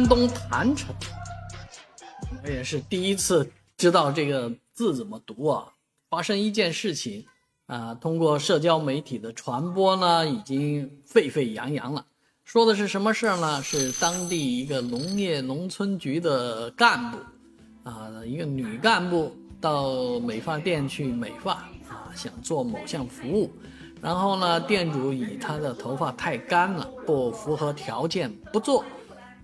山东郯城，我也是第一次知道这个字怎么读啊！发生一件事情啊，通过社交媒体的传播呢，已经沸沸扬扬了。说的是什么事儿呢？是当地一个农业农村局的干部啊，一个女干部到美发店去美发啊，想做某项服务，然后呢，店主以她的头发太干了，不符合条件，不做。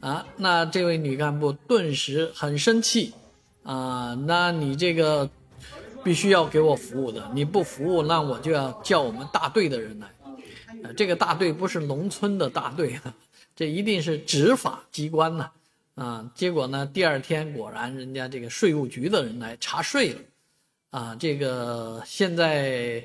啊，那这位女干部顿时很生气，啊，那你这个必须要给我服务的，你不服务，那我就要叫我们大队的人来。啊，这个大队不是农村的大队，这一定是执法机关呐。啊，结果呢，第二天果然人家这个税务局的人来查税了。啊，这个现在，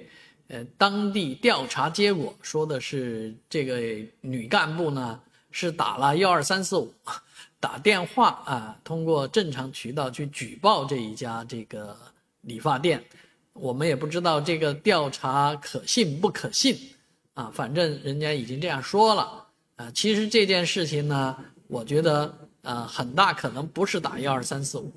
呃，当地调查结果说的是这个女干部呢。是打了幺二三四五，打电话啊，通过正常渠道去举报这一家这个理发店，我们也不知道这个调查可信不可信啊，反正人家已经这样说了啊。其实这件事情呢，我觉得呃很大可能不是打幺二三四五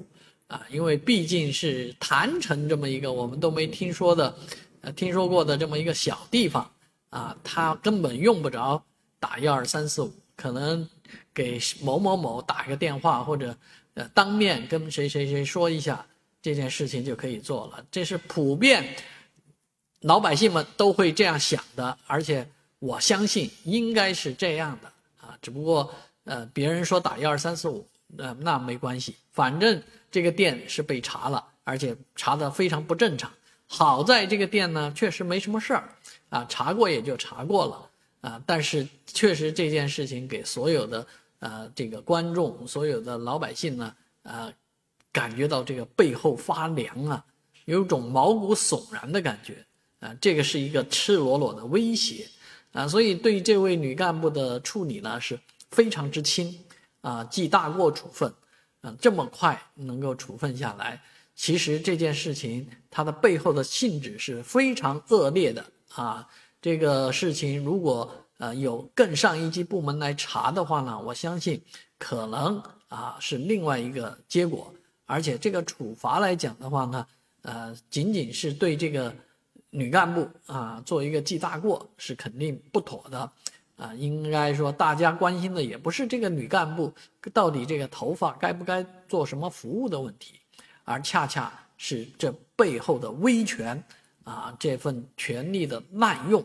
啊，因为毕竟是谈城这么一个我们都没听说的，呃听说过的这么一个小地方啊，他根本用不着打幺二三四五。可能给某某某打个电话，或者呃当面跟谁谁谁说一下这件事情就可以做了。这是普遍老百姓们都会这样想的，而且我相信应该是这样的啊。只不过呃别人说打幺二三四五，呃那没关系，反正这个店是被查了，而且查的非常不正常。好在这个店呢确实没什么事儿啊，查过也就查过了。啊，但是确实这件事情给所有的呃这个观众、所有的老百姓呢，呃，感觉到这个背后发凉啊，有种毛骨悚然的感觉啊，这个是一个赤裸裸的威胁啊，所以对这位女干部的处理呢是非常之轻啊，记大过处分啊，这么快能够处分下来，其实这件事情它的背后的性质是非常恶劣的啊。这个事情如果呃有更上一级部门来查的话呢，我相信可能啊是另外一个结果，而且这个处罚来讲的话呢，呃仅仅是对这个女干部啊做一个记大过是肯定不妥的，啊应该说大家关心的也不是这个女干部到底这个头发该不该做什么服务的问题，而恰恰是这背后的威权。啊，这份权力的滥用